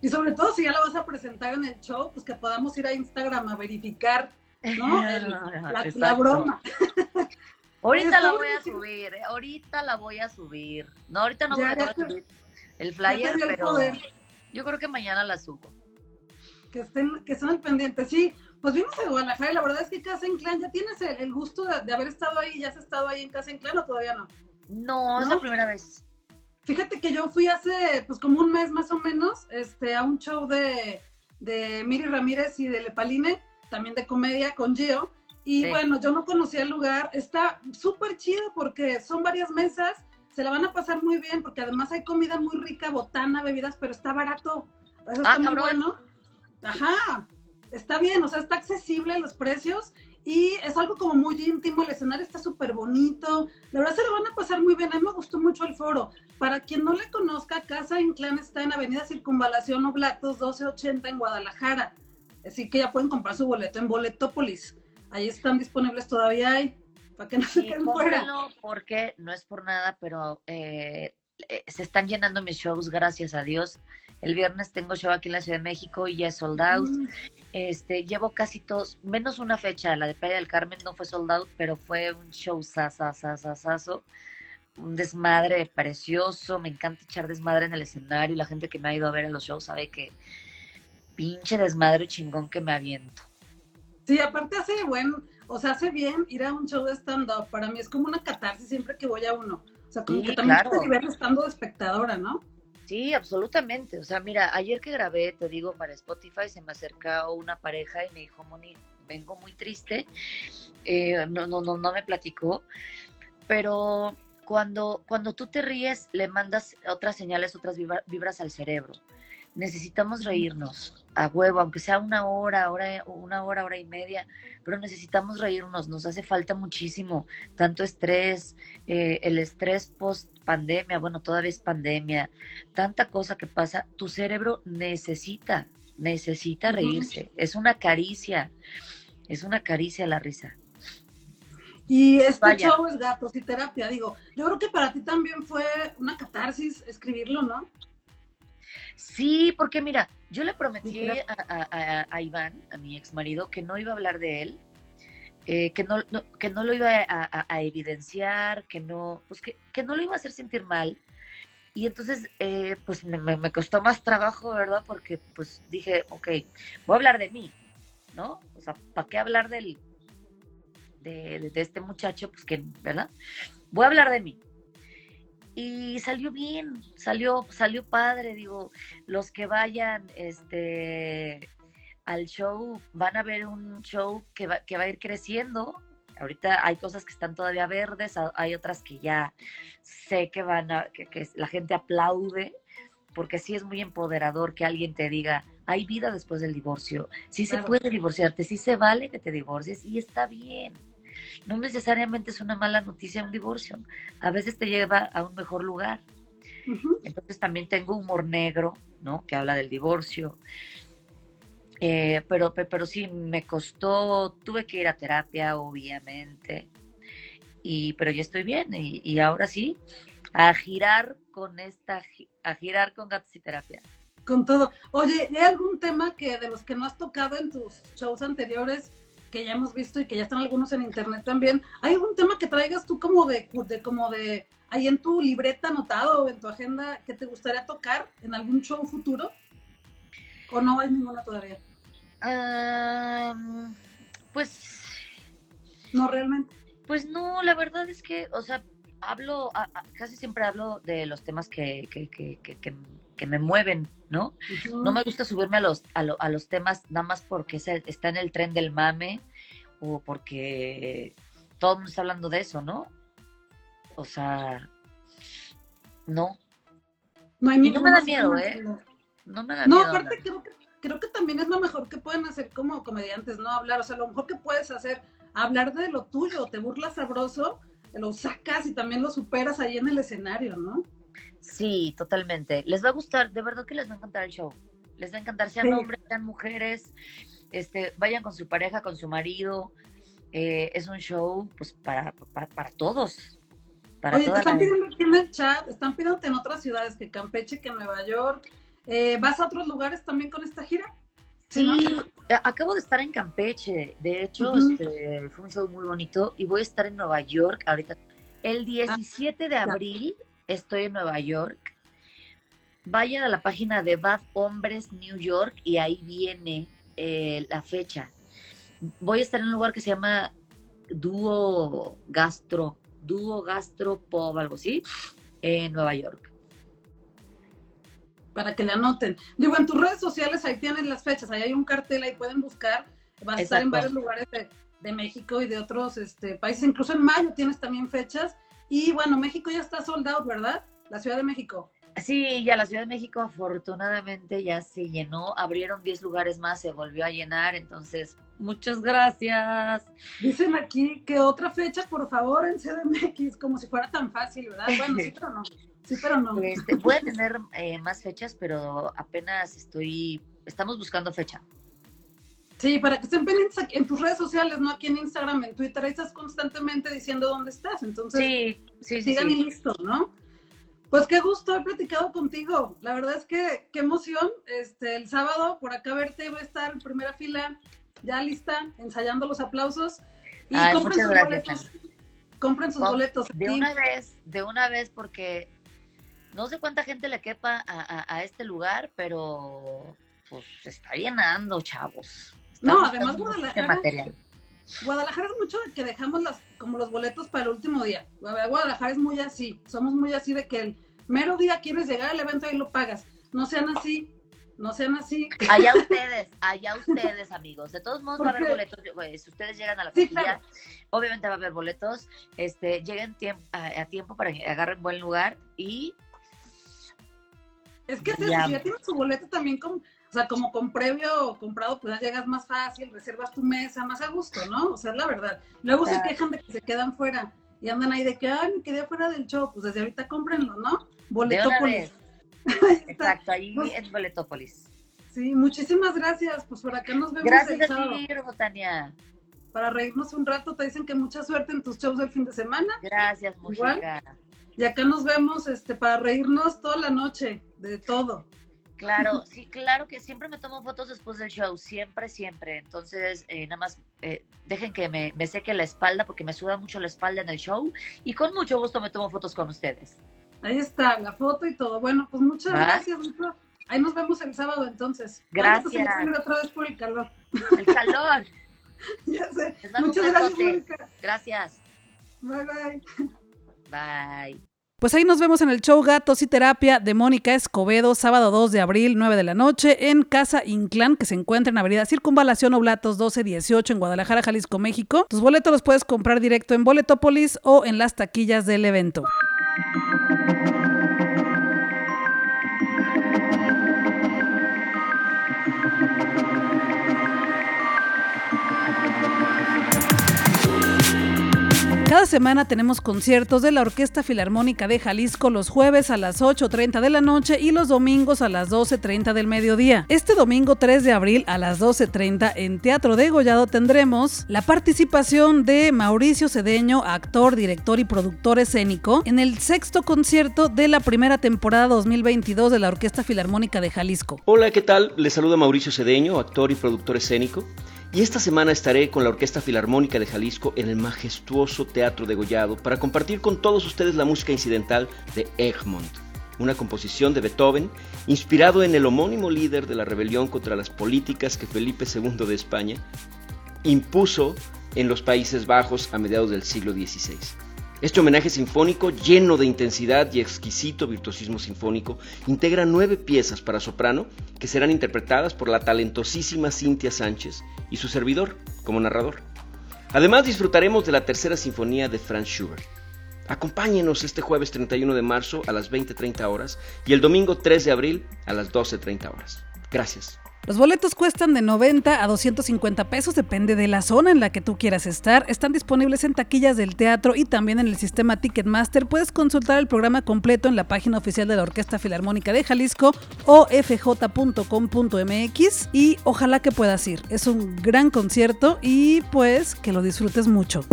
Y sobre todo si ya la vas a presentar en el show, pues que podamos ir a Instagram a verificar, ¿no? la, broma. Ahorita la voy a subir, ¿eh? ahorita la voy a subir. No, ahorita no voy a subir el flyer, pero yo creo que mañana la subo. Que estén, que estén al pendiente, sí. Pues vimos a Guadalajara y la verdad es que Casa Clan, ¿ya tienes el, gusto de, haber estado ahí? ¿Ya has estado ahí en Casa Clan o todavía no? No, es la primera vez. Fíjate que yo fui hace, pues como un mes más o menos, este, a un show de, de Miri Ramírez y de Lepaline, también de comedia con Gio. Y bueno, yo no conocía el lugar. Está súper chido porque son varias mesas, se la van a pasar muy bien porque además hay comida muy rica, botana, bebidas, pero está barato. Eso está ah, muy bueno. Ajá, está bien, o sea, está accesible los precios y es algo como muy íntimo, el escenario está súper bonito, la verdad se lo van a pasar muy bien, a mí me gustó mucho el foro. Para quien no le conozca, Casa Inclán está en Avenida Circunvalación Oblatos 1280 en Guadalajara, así que ya pueden comprar su boleto en Boletópolis, ahí están disponibles todavía hay, para que no se queden fuera. Porque no es por nada, pero eh, eh, se están llenando mis shows, gracias a Dios. El viernes tengo show aquí en la Ciudad de México y ya es sold out. Mm. Este, llevo casi todos, menos una fecha, la de Playa del Carmen no fue sold out, pero fue un show sasasasasazo, un desmadre precioso, me encanta echar desmadre en el escenario, la gente que me ha ido a ver en los shows sabe que pinche desmadre chingón que me aviento. Sí, aparte hace buen, o sea, hace bien ir a un show de stand-up, para mí es como una catarsis siempre que voy a uno, o sea, como que también claro. te estando de espectadora, ¿no? Sí, absolutamente. O sea, mira, ayer que grabé, te digo, para Spotify, se me acercó una pareja y me dijo, Moni, vengo muy triste. Eh, no, no, no, no me platicó. Pero cuando, cuando tú te ríes, le mandas otras señales, otras vibras al cerebro. Necesitamos reírnos a huevo, aunque sea una hora, hora, una hora, hora y media, pero necesitamos reírnos, nos hace falta muchísimo, tanto estrés, eh, el estrés post pandemia, bueno, todavía es pandemia, tanta cosa que pasa, tu cerebro necesita, necesita reírse, es una caricia, es una caricia la risa. Y este show es gatos y terapia, digo, yo creo que para ti también fue una catarsis escribirlo, ¿no? Sí, porque mira, yo le prometí a, Iván, a mi ex marido, que no iba a hablar de él, eh, que, no, que no lo iba a, evidenciar, que no, pues que, no lo iba a hacer sentir mal. Y entonces, eh, pues me, costó más trabajo, ¿verdad? Porque pues dije, ok, voy a hablar de mí, ¿no? O sea, ¿para qué hablar del, de, de este muchacho? Pues que, ¿verdad? Voy a hablar de mí y salió bien, salió, salió padre, digo, los que vayan este al show van a ver un show que va, que va a ir creciendo. Ahorita hay cosas que están todavía verdes, hay otras que ya sé que van a, que, la gente aplaude, porque sí es muy empoderador que alguien te diga, hay vida después del divorcio, sí se puede divorciarte, sí se vale que te divorcies y está bien no necesariamente es una mala noticia un divorcio, a veces te lleva a un mejor lugar. Entonces también tengo humor negro, ¿no? Que habla del divorcio. Eh, pero, pero sí, me costó, tuve que ir a terapia, obviamente, y, pero ya estoy bien, y, ahora sí, a girar con esta, a girar con gatos y terapia. Con todo. Oye, ¿hay algún tema que de los que no has tocado en tus shows anteriores que ya hemos visto y que ya están algunos en internet también. ¿Hay algún tema que traigas tú como de, como de ahí en tu libreta anotado o en tu agenda que te gustaría tocar en algún show futuro? ¿O no hay ninguna todavía? pues. No realmente. Pues no, la verdad es que, o sea, hablo, casi siempre hablo de los temas que, que, que, que me mueven, ¿no? No me gusta subirme a los, a, los temas nada más porque está en el tren del mame o porque todo el mundo está hablando de eso, ¿no? O sea, no. No, hay no me da miedo, ¿eh? No me da miedo. No, aparte creo que, creo que también es lo mejor que pueden hacer como comediantes, ¿no? Hablar, o sea, lo mejor que puedes hacer, hablar de lo tuyo, te burlas sabroso, lo sacas y también lo superas ahí en el escenario, ¿no? Sí, totalmente. Les va a gustar, de verdad que les va a encantar el show. Les va a encantar, sean hombres, sean mujeres, este, vayan con su pareja, con su marido. Eh, es un show pues para, para, todos. Para Oye, están pidiendo aquí en el chat, están pidiendo en otras ciudades, que Campeche, que Nueva York, Eh, ¿Vas a otros lugares también con esta gira? Sí, acabo de estar en Campeche. De hecho, este, fue un show muy bonito y voy a estar en Nueva York ahorita. El 17 ah, de abril estoy en Nueva York. Vayan a la página de Bad Hombres New York y ahí viene eh, la fecha. Voy a estar en un lugar que se llama Dúo Gastro, Dúo Gastro Pop, algo así, en Nueva York para que le anoten. Digo, en tus redes sociales ahí tienen las fechas, ahí hay un cartel, ahí pueden buscar, va a estar en varios lugares de, México y de otros este, países, incluso en mayo tienes también fechas. Y bueno, México ya está soldado, ¿verdad? La Ciudad de México. Sí, ya la Ciudad de México afortunadamente ya se llenó, abrieron 10 lugares más, se volvió a llenar, entonces muchas gracias. Dicen aquí que otra fecha, por favor, en CDMX, como si fuera tan fácil, ¿verdad? Bueno, sí, pero no. Sí, pero no. Este, voy a tener eh, más fechas, pero apenas estoy, estamos buscando fecha. Sí, para que estén pendientes aquí en tus redes sociales, no aquí en Instagram, en Twitter, ahí estás constantemente diciendo dónde estás. Entonces, sí, sí, sigan y listo, ¿no? Pues qué gusto haber platicado contigo. La verdad es que qué emoción. Este, el sábado por acá verte voy a estar en primera fila, ya lista, ensayando los aplausos. Y compren sus boletos. Compren sus boletos. De una vez, de una vez, porque no sé cuánta gente le quepa a, este lugar, pero pues se está llenando, chavos. No, además Guadalajara. Material. Guadalajara es mucho de que dejamos las, como los boletos para el último día. Guadalajara es muy así. Somos muy así de que el mero día quieres llegar al evento y lo pagas. No sean así. No sean así. Allá ustedes, allá ustedes, amigos. De todos modos va a haber boletos. Si ustedes llegan a la sí, obviamente va a haber boletos. Este, lleguen a, a, tiempo para que agarren buen lugar y es que si ya tienes tu boleto también con, o sea, como con previo comprado, pues ya llegas más fácil, reservas tu mesa, más a gusto, ¿no? O sea, es la verdad. Luego se quejan de que se quedan fuera y andan ahí de que, ay, me quedé fuera del show. Pues desde ahorita cómprenlo, ¿no? Boletópolis. Exacto, ahí pues es Boletópolis. Sí, muchísimas gracias. Pues por acá nos vemos. Gracias a ti, Tania. Para reírnos un rato, te dicen que mucha suerte en tus shows del fin de semana. Gracias, Igual. Y acá nos vemos este, para reírnos toda la noche de todo. Claro, sí, claro que siempre me tomo fotos después del show, siempre, siempre. Entonces, eh, nada más eh, dejen que me, seque la espalda porque me suda mucho la espalda en el show y con mucho gusto me tomo fotos con ustedes. Ahí está, la foto y todo. Bueno, pues muchas gracias, Ahí nos vemos el sábado entonces. Gracias. otra vez por el calor. El calor. ya sé. Muchas gracias, Gracias. Bye, bye. Bye. Pues ahí nos vemos en el show Gatos y Terapia de Mónica Escobedo, sábado 2 de abril, 9 de la noche, en Casa Inclán, que se encuentra en Avenida Circunvalación Oblatos 1218 en Guadalajara, Jalisco, México. Tus boletos los puedes comprar directo en Boletópolis o en las taquillas del evento. Cada semana tenemos conciertos de la Orquesta Filarmónica de Jalisco los jueves a las 8.30 de la noche y los domingos a las 12.30 del mediodía. Este domingo 3 de abril a las 12.30 en Teatro de Gollado tendremos la participación de Mauricio Cedeño, actor, director y productor escénico, en el sexto concierto de la primera temporada 2022 de la Orquesta Filarmónica de Jalisco. Hola, ¿qué tal? Les saluda Mauricio Cedeño, actor y productor escénico. Y esta semana estaré con la Orquesta Filarmónica de Jalisco en el majestuoso Teatro de Gollado para compartir con todos ustedes la música incidental de Egmont, una composición de Beethoven inspirado en el homónimo líder de la rebelión contra las políticas que Felipe II de España impuso en los Países Bajos a mediados del siglo XVI. Este homenaje sinfónico, lleno de intensidad y exquisito virtuosismo sinfónico, integra nueve piezas para soprano que serán interpretadas por la talentosísima Cintia Sánchez y su servidor como narrador. Además disfrutaremos de la tercera sinfonía de Franz Schubert. Acompáñenos este jueves 31 de marzo a las 20.30 horas y el domingo 3 de abril a las 12.30 horas. Gracias. Los boletos cuestan de 90 a 250 pesos, depende de la zona en la que tú quieras estar. Están disponibles en taquillas del teatro y también en el sistema Ticketmaster. Puedes consultar el programa completo en la página oficial de la Orquesta Filarmónica de Jalisco o fj.com.mx y ojalá que puedas ir. Es un gran concierto y pues que lo disfrutes mucho.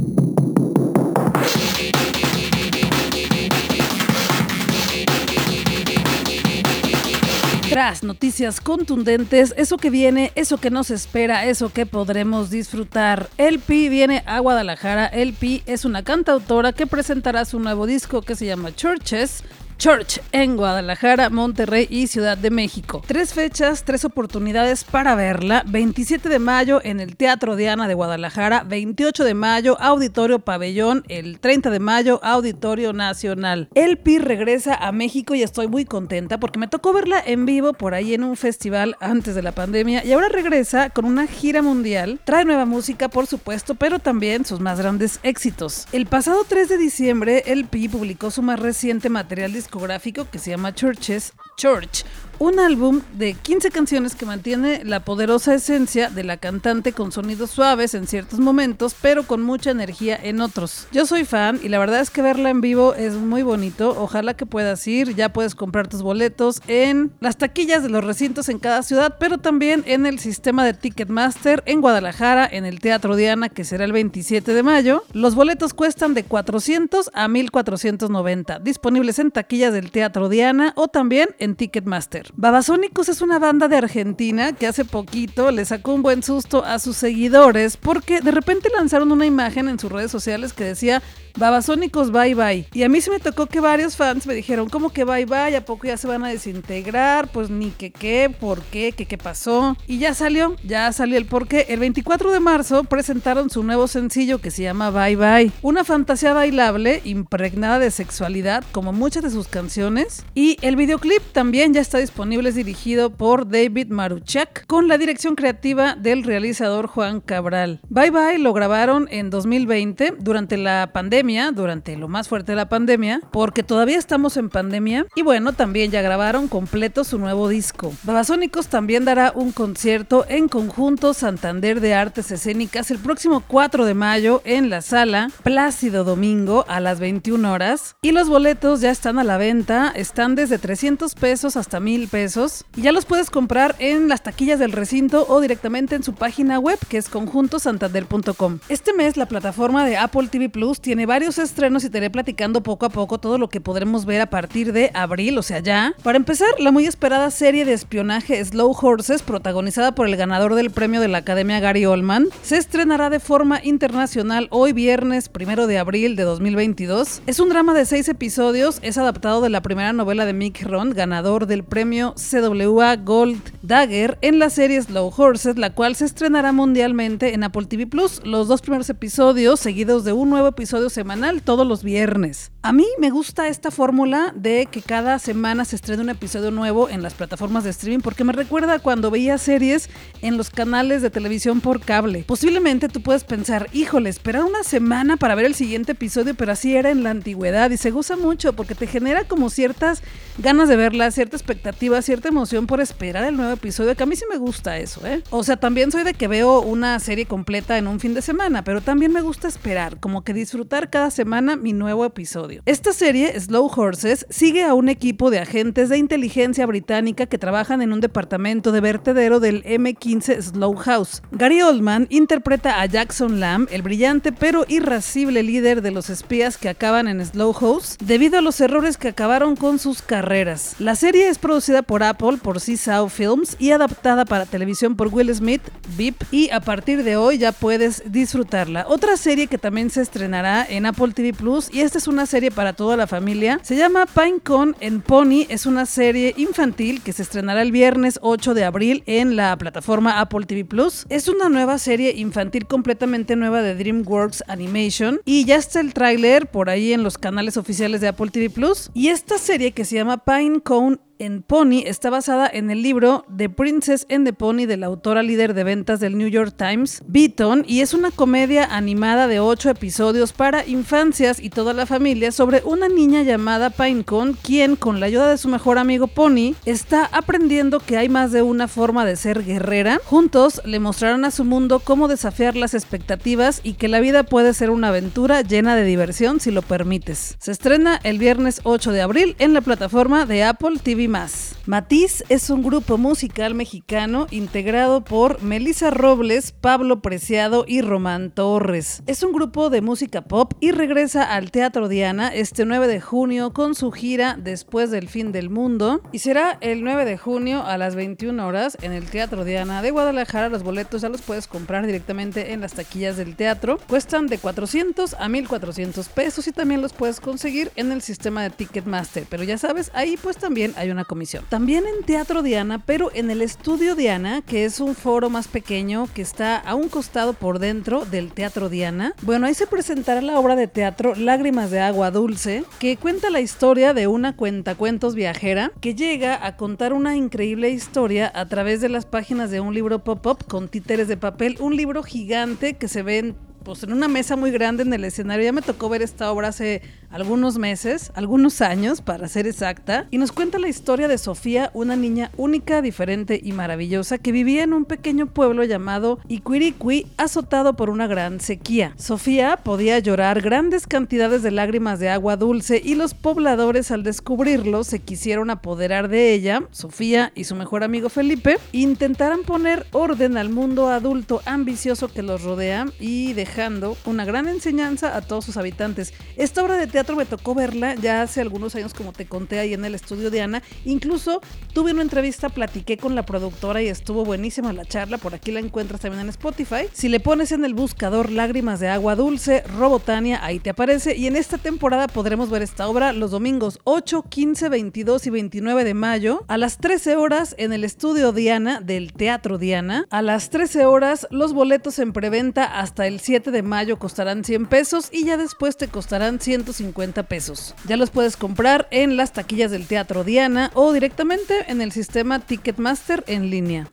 Tendrás noticias contundentes, eso que viene, eso que nos espera, eso que podremos disfrutar. El Pi viene a Guadalajara. El Pi es una cantautora que presentará su nuevo disco que se llama Churches Church en Guadalajara, Monterrey y Ciudad de México. Tres fechas, tres oportunidades para verla. 27 de mayo en el Teatro Diana de Guadalajara, 28 de mayo Auditorio Pabellón, el 30 de mayo Auditorio Nacional. El PI regresa a México y estoy muy contenta porque me tocó verla en vivo por ahí en un festival antes de la pandemia y ahora regresa con una gira mundial. Trae nueva música, por supuesto, pero también sus más grandes éxitos. El pasado 3 de diciembre, el PI publicó su más reciente material discográfico que se llama Churches, Church, un álbum de 15 canciones que mantiene la poderosa esencia de la cantante con sonidos suaves en ciertos momentos, pero con mucha energía en otros. Yo soy fan y la verdad es que verla en vivo es muy bonito. Ojalá que puedas ir, ya puedes comprar tus boletos en las taquillas de los recintos en cada ciudad, pero también en el sistema de Ticketmaster en Guadalajara, en el Teatro Diana, que será el 27 de mayo. Los boletos cuestan de 400 a 1490, disponibles en taquillas del Teatro Diana o también en Ticketmaster. Babasónicos es una banda de Argentina que hace poquito le sacó un buen susto a sus seguidores porque de repente lanzaron una imagen en sus redes sociales que decía Babasónicos bye bye. Y a mí se me tocó que varios fans me dijeron, ¿cómo que bye bye? ¿A poco ya se van a desintegrar? Pues ni que qué, por qué, que qué pasó. Y ya salió, ya salió el por qué. El 24 de marzo presentaron su nuevo sencillo que se llama Bye Bye. Una fantasía bailable impregnada de sexualidad como muchas de sus canciones. Y el videoclip también ya está disponible, es dirigido por David Maruchak con la dirección creativa del realizador Juan Cabral. Bye Bye lo grabaron en 2020 durante la pandemia durante lo más fuerte de la pandemia, porque todavía estamos en pandemia. Y bueno, también ya grabaron completo su nuevo disco. Babasónicos también dará un concierto en conjunto Santander de Artes Escénicas el próximo 4 de mayo en la sala Plácido Domingo a las 21 horas. Y los boletos ya están a la venta, están desde 300 pesos hasta 1000 pesos. Y ya los puedes comprar en las taquillas del recinto o directamente en su página web que es conjuntosantander.com. Este mes la plataforma de Apple TV Plus tiene varios estrenos y te iré platicando poco a poco todo lo que podremos ver a partir de abril, o sea, ya. Para empezar, la muy esperada serie de espionaje Slow Horses, protagonizada por el ganador del premio de la Academia Gary Oldman, se estrenará de forma internacional hoy viernes primero de abril de 2022. Es un drama de seis episodios, es adaptado de la primera novela de Mick Ron, ganador del premio CWA Gold Dagger en la serie Slow Horses, la cual se estrenará mundialmente en Apple TV Plus. Los dos primeros episodios, seguidos de un nuevo episodio semanal todos los viernes. A mí me gusta esta fórmula de que cada semana se estrene un episodio nuevo en las plataformas de streaming porque me recuerda cuando veía series en los canales de televisión por cable. Posiblemente tú puedes pensar, híjole, esperar una semana para ver el siguiente episodio, pero así era en la antigüedad y se goza mucho porque te genera como ciertas ganas de verla, cierta expectativa, cierta emoción por esperar el nuevo episodio, que a mí sí me gusta eso, ¿eh? O sea, también soy de que veo una serie completa en un fin de semana, pero también me gusta esperar, como que disfrutar cada semana mi nuevo episodio. Esta serie, Slow Horses, sigue a un equipo de agentes de inteligencia británica que trabajan en un departamento de vertedero del M15 Slow House. Gary Oldman interpreta a Jackson Lamb, el brillante pero irascible líder de los espías que acaban en Slow House, debido a los errores que acabaron con sus carreras. La serie es producida por Apple, por Seesaw Films y adaptada para televisión por Will Smith, VIP, y a partir de hoy ya puedes disfrutarla. Otra serie que también se estrenará en Apple TV Plus y esta es una serie para toda la familia. Se llama Pinecone en Pony. Es una serie infantil que se estrenará el viernes 8 de abril en la plataforma Apple TV Plus. Es una nueva serie infantil completamente nueva de DreamWorks Animation y ya está el tráiler por ahí en los canales oficiales de Apple TV Plus. Y esta serie que se llama Pinecone en Pony está basada en el libro The Princess and the Pony de la autora líder de ventas del New York Times, Beaton, y es una comedia animada de 8 episodios para infancias y toda la familia sobre una niña llamada Pinecone, quien con la ayuda de su mejor amigo Pony está aprendiendo que hay más de una forma de ser guerrera. Juntos le mostrarán a su mundo cómo desafiar las expectativas y que la vida puede ser una aventura llena de diversión si lo permites. Se estrena el viernes 8 de abril en la plataforma de Apple TV más. Matiz es un grupo musical mexicano integrado por Melissa Robles, Pablo Preciado y Román Torres. Es un grupo de música pop y regresa al Teatro Diana este 9 de junio con su gira Después del Fin del Mundo y será el 9 de junio a las 21 horas en el Teatro Diana de Guadalajara. Los boletos ya los puedes comprar directamente en las taquillas del teatro. Cuestan de 400 a 1400 pesos y también los puedes conseguir en el sistema de Ticketmaster. Pero ya sabes, ahí pues también hay una comisión. También en Teatro Diana, pero en el Estudio Diana, que es un foro más pequeño que está a un costado por dentro del Teatro Diana. Bueno, ahí se presentará la obra de teatro Lágrimas de Agua Dulce, que cuenta la historia de una cuentacuentos viajera que llega a contar una increíble historia a través de las páginas de un libro pop-up con títeres de papel, un libro gigante que se ve en pues en una mesa muy grande en el escenario. Ya me tocó ver esta obra hace algunos meses, algunos años para ser exacta, y nos cuenta la historia de Sofía, una niña única, diferente y maravillosa que vivía en un pequeño pueblo llamado Iquiriqui, azotado por una gran sequía. Sofía podía llorar grandes cantidades de lágrimas de agua dulce y los pobladores al descubrirlo se quisieron apoderar de ella, Sofía y su mejor amigo Felipe, intentaran poner orden al mundo adulto ambicioso que los rodea y dejando una gran enseñanza a todos sus habitantes. Esta obra de teatro me tocó verla ya hace algunos años, como te conté ahí en el estudio de Ana. Incluso tuve una entrevista, platiqué con la productora y estuvo buenísima la charla. Por aquí la encuentras también en Spotify. Si le pones en el buscador Lágrimas de Agua Dulce, Robotania, ahí te aparece. Y en esta temporada podremos ver esta obra los domingos 8, 15, 22 y 29 de mayo a las 13 horas en el estudio Diana del Teatro Diana. A las 13 horas los boletos en preventa hasta el 7 de mayo costarán 100 pesos y ya después te costarán 150 pesos. Ya los puedes comprar en las taquillas del Teatro Diana o directamente en el sistema Ticketmaster en línea.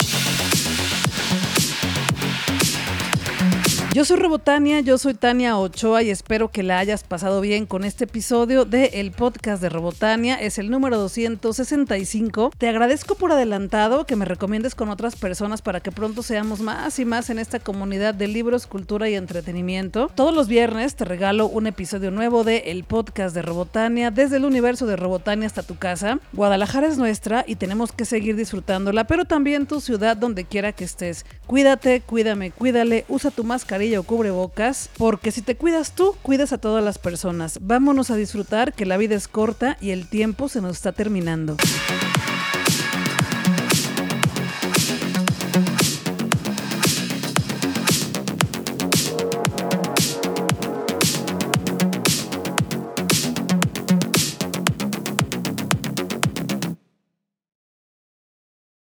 Yo soy Robotania, yo soy Tania Ochoa y espero que la hayas pasado bien con este episodio de el podcast de Robotania. Es el número 265. Te agradezco por adelantado que me recomiendes con otras personas para que pronto seamos más y más en esta comunidad de libros, cultura y entretenimiento. Todos los viernes te regalo un episodio nuevo de el podcast de Robotania desde el universo de Robotania hasta tu casa. Guadalajara es nuestra y tenemos que seguir disfrutándola, pero también tu ciudad donde quiera que estés. Cuídate, cuídame, cuídale, usa tu máscara o cubrebocas, porque si te cuidas tú, cuidas a todas las personas. Vámonos a disfrutar que la vida es corta y el tiempo se nos está terminando.